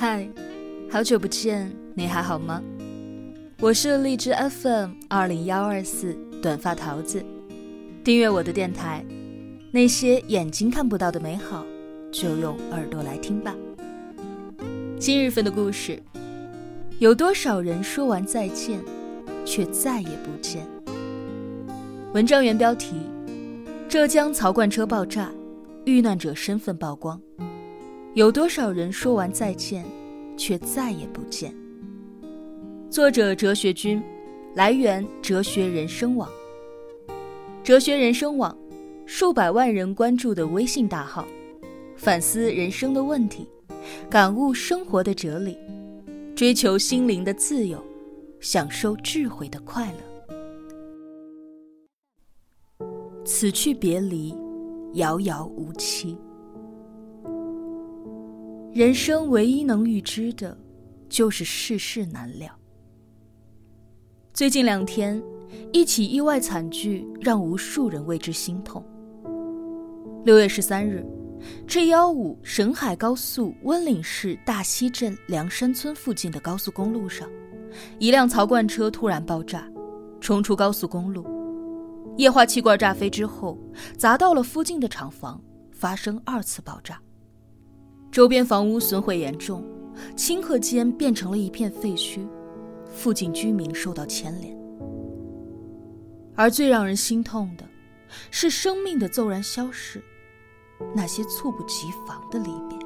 嗨，好久不见，你还好吗？我是荔枝 FM 二零幺二四短发桃子，订阅我的电台，那些眼睛看不到的美好，就用耳朵来听吧。今日份的故事，有多少人说完再见，却再也不见？文章原标题：浙江槽罐车爆炸，遇难者身份曝光。有多少人说完再见，却再也不见？作者：哲学君，来源：哲学人生网。哲学人生网，数百万人关注的微信大号，反思人生的问题，感悟生活的哲理，追求心灵的自由，享受智慧的快乐。此去别离，遥遥无期。人生唯一能预知的，就是世事难料。最近两天，一起意外惨剧让无数人为之心痛。六月十三日，G 幺五沈海高速温岭市大溪镇梁山村附近的高速公路上，一辆槽罐车突然爆炸，冲出高速公路，液化气罐炸飞之后，砸到了附近的厂房，发生二次爆炸。周边房屋损毁严重，顷刻间变成了一片废墟，附近居民受到牵连。而最让人心痛的，是生命的骤然消逝，那些猝不及防的离别。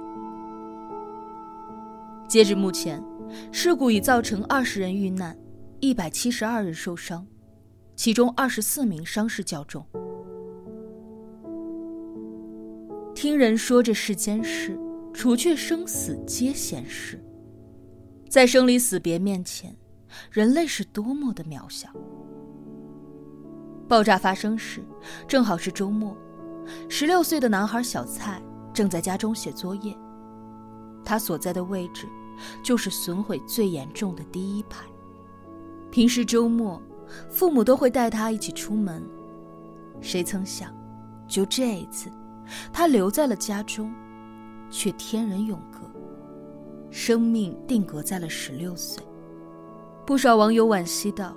截至目前，事故已造成二十人遇难，一百七十二人受伤，其中二十四名伤势较重。听人说这世间事。除却生死皆闲事，在生离死别面前，人类是多么的渺小。爆炸发生时，正好是周末，十六岁的男孩小蔡正在家中写作业，他所在的位置就是损毁最严重的第一排。平时周末，父母都会带他一起出门，谁曾想，就这一次，他留在了家中。却天人永隔，生命定格在了十六岁。不少网友惋惜道：“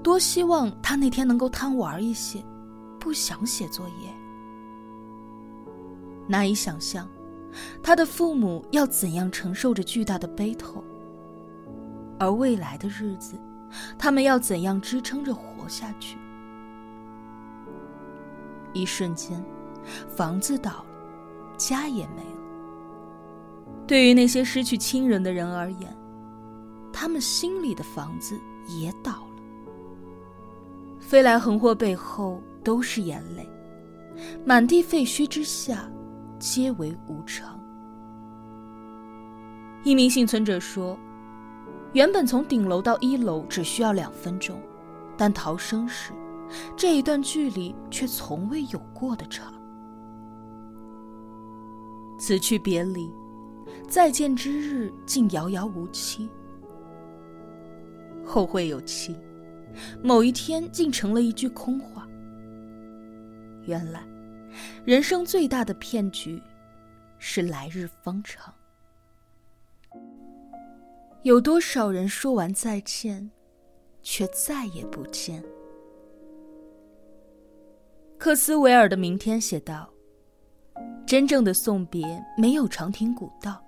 多希望他那天能够贪玩一些，不想写作业。”难以想象，他的父母要怎样承受着巨大的悲痛，而未来的日子，他们要怎样支撑着活下去？一瞬间，房子倒了，家也没了。对于那些失去亲人的人而言，他们心里的房子也倒了。飞来横祸背后都是眼泪，满地废墟之下，皆为无常。一名幸存者说：“原本从顶楼到一楼只需要两分钟，但逃生时，这一段距离却从未有过的长。此去别离。”再见之日竟遥遥无期，后会有期，某一天竟成了一句空话。原来，人生最大的骗局，是来日方长。有多少人说完再见，却再也不见？克斯维尔的《明天》写道：“真正的送别，没有长亭古道。”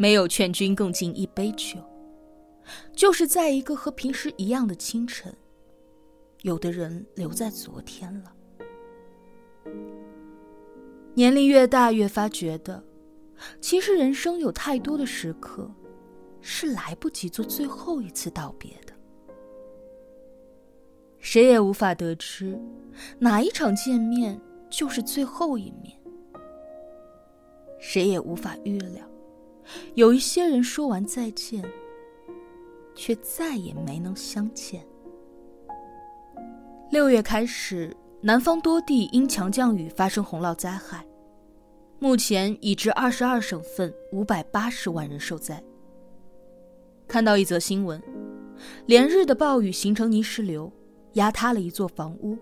没有劝君更尽一杯酒，就是在一个和平时一样的清晨，有的人留在昨天了。年龄越大，越发觉得，其实人生有太多的时刻，是来不及做最后一次道别的。谁也无法得知，哪一场见面就是最后一面。谁也无法预料。有一些人说完再见，却再也没能相见。六月开始，南方多地因强降雨发生洪涝灾害，目前已致二十二省份五百八十万人受灾。看到一则新闻，连日的暴雨形成泥石流，压塌了一座房屋，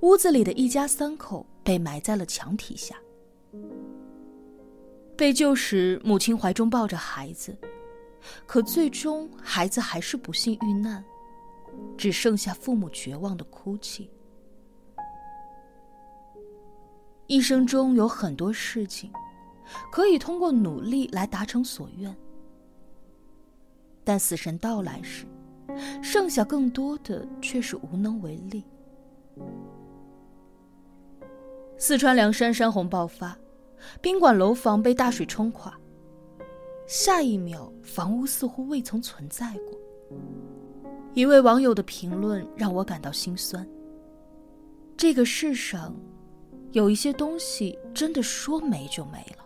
屋子里的一家三口被埋在了墙体下。被救时，母亲怀中抱着孩子，可最终孩子还是不幸遇难，只剩下父母绝望的哭泣。一生中有很多事情，可以通过努力来达成所愿，但死神到来时，剩下更多的却是无能为力。四川凉山山洪爆发。宾馆楼房被大水冲垮，下一秒房屋似乎未曾存在过。一位网友的评论让我感到心酸。这个世上，有一些东西真的说没就没了。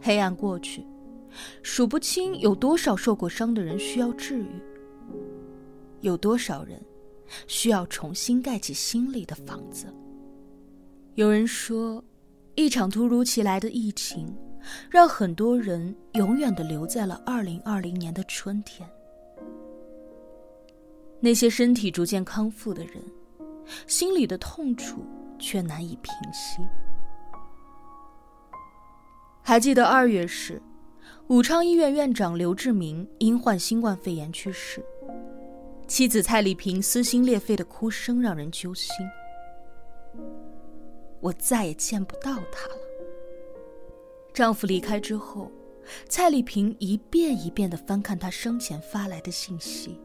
黑暗过去，数不清有多少受过伤的人需要治愈，有多少人需要重新盖起心里的房子。有人说，一场突如其来的疫情，让很多人永远的留在了二零二零年的春天。那些身体逐渐康复的人，心里的痛楚却难以平息。还记得二月时，武昌医院院长刘志明因患新冠肺炎去世，妻子蔡丽萍撕心裂肺的哭声让人揪心。我再也见不到他了。丈夫离开之后，蔡丽萍一遍一遍的翻看他生前发来的信息。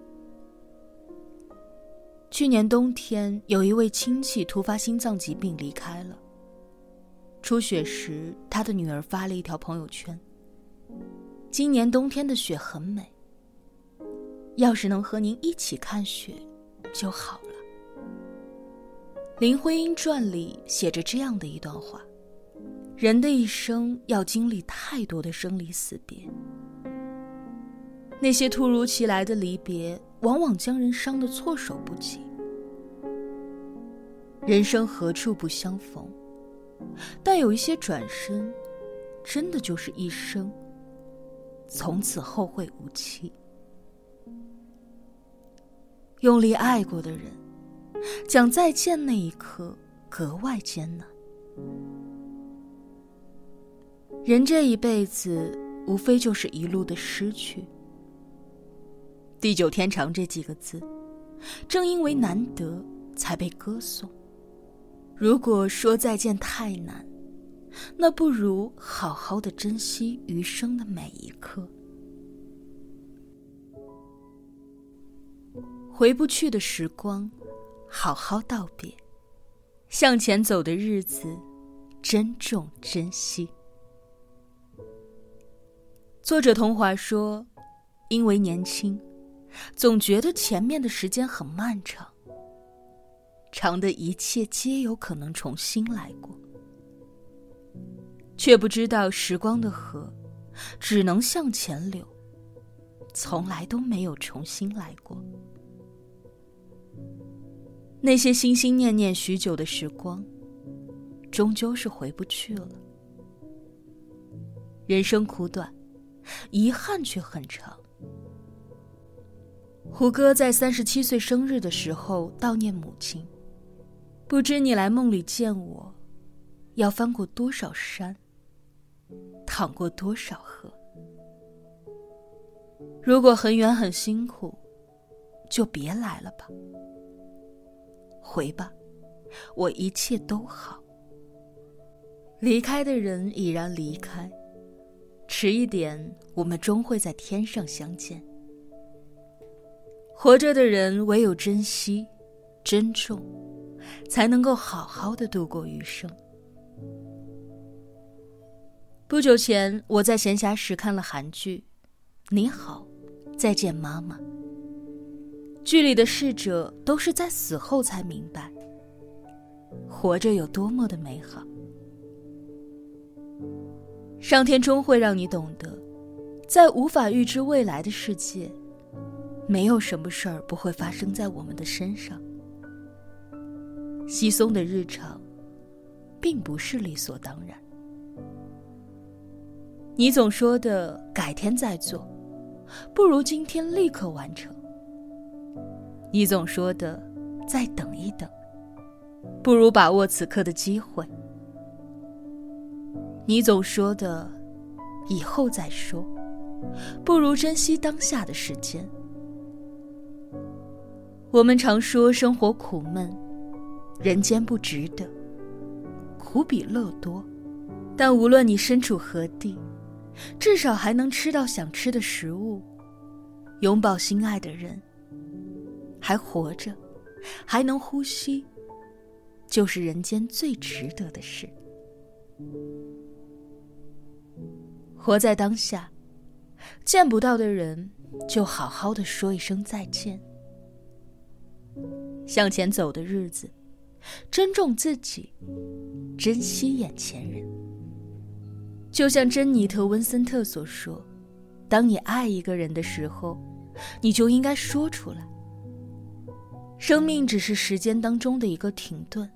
去年冬天，有一位亲戚突发心脏疾病离开了。初雪时，他的女儿发了一条朋友圈：“今年冬天的雪很美，要是能和您一起看雪，就好。”《林徽因传》里写着这样的一段话：人的一生要经历太多的生离死别，那些突如其来的离别，往往将人伤得措手不及。人生何处不相逢？但有一些转身，真的就是一生，从此后会无期。用力爱过的人。讲再见那一刻格外艰难。人这一辈子，无非就是一路的失去。地久天长这几个字，正因为难得，才被歌颂。如果说再见太难，那不如好好的珍惜余生的每一刻。回不去的时光。好好道别，向前走的日子，珍重珍惜。作者童华说：“因为年轻，总觉得前面的时间很漫长，长的一切皆有可能重新来过，却不知道时光的河只能向前流，从来都没有重新来过。”那些心心念念许久的时光，终究是回不去了。人生苦短，遗憾却很长。胡歌在三十七岁生日的时候悼念母亲，不知你来梦里见我，要翻过多少山，淌过多少河。如果很远很辛苦，就别来了吧。回吧，我一切都好。离开的人已然离开，迟一点，我们终会在天上相见。活着的人唯有珍惜、珍重，才能够好好的度过余生。不久前，我在闲暇时看了韩剧《你好，再见妈妈》。剧里的逝者都是在死后才明白，活着有多么的美好。上天终会让你懂得，在无法预知未来的世界，没有什么事儿不会发生在我们的身上。稀松的日常，并不是理所当然。你总说的改天再做，不如今天立刻完成。你总说的“再等一等”，不如把握此刻的机会。你总说的“以后再说”，不如珍惜当下的时间。我们常说生活苦闷，人间不值得，苦比乐多。但无论你身处何地，至少还能吃到想吃的食物，拥抱心爱的人，还活着，还能呼吸，就是人间最值得的事。活在当下，见不到的人，就好好的说一声再见。向前走的日子，珍重自己，珍惜眼前人。就像珍妮特·温森特所说：“当你爱一个人的时候，你就应该说出来。生命只是时间当中的一个停顿，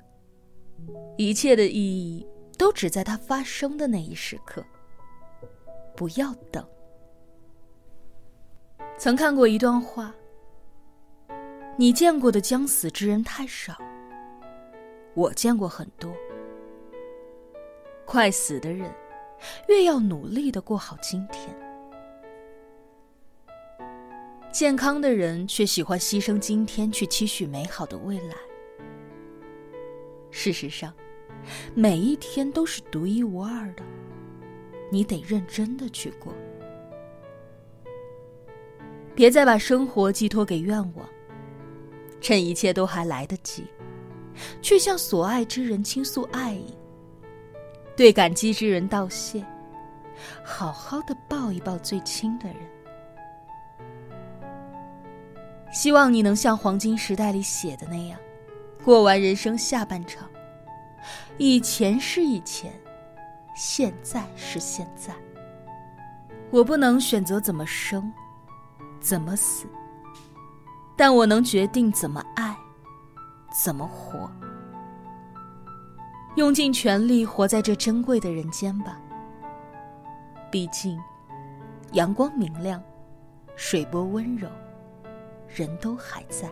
一切的意义都只在它发生的那一时刻。”不要等。曾看过一段话：你见过的将死之人太少，我见过很多。快死的人，越要努力的过好今天；健康的人却喜欢牺牲今天去期许美好的未来。事实上，每一天都是独一无二的。你得认真的去过，别再把生活寄托给愿望。趁一切都还来得及，去向所爱之人倾诉爱意，对感激之人道谢，好好的抱一抱最亲的人。希望你能像黄金时代里写的那样，过完人生下半场。以前是以前。现在是现在，我不能选择怎么生，怎么死，但我能决定怎么爱，怎么活。用尽全力活在这珍贵的人间吧。毕竟，阳光明亮，水波温柔，人都还在。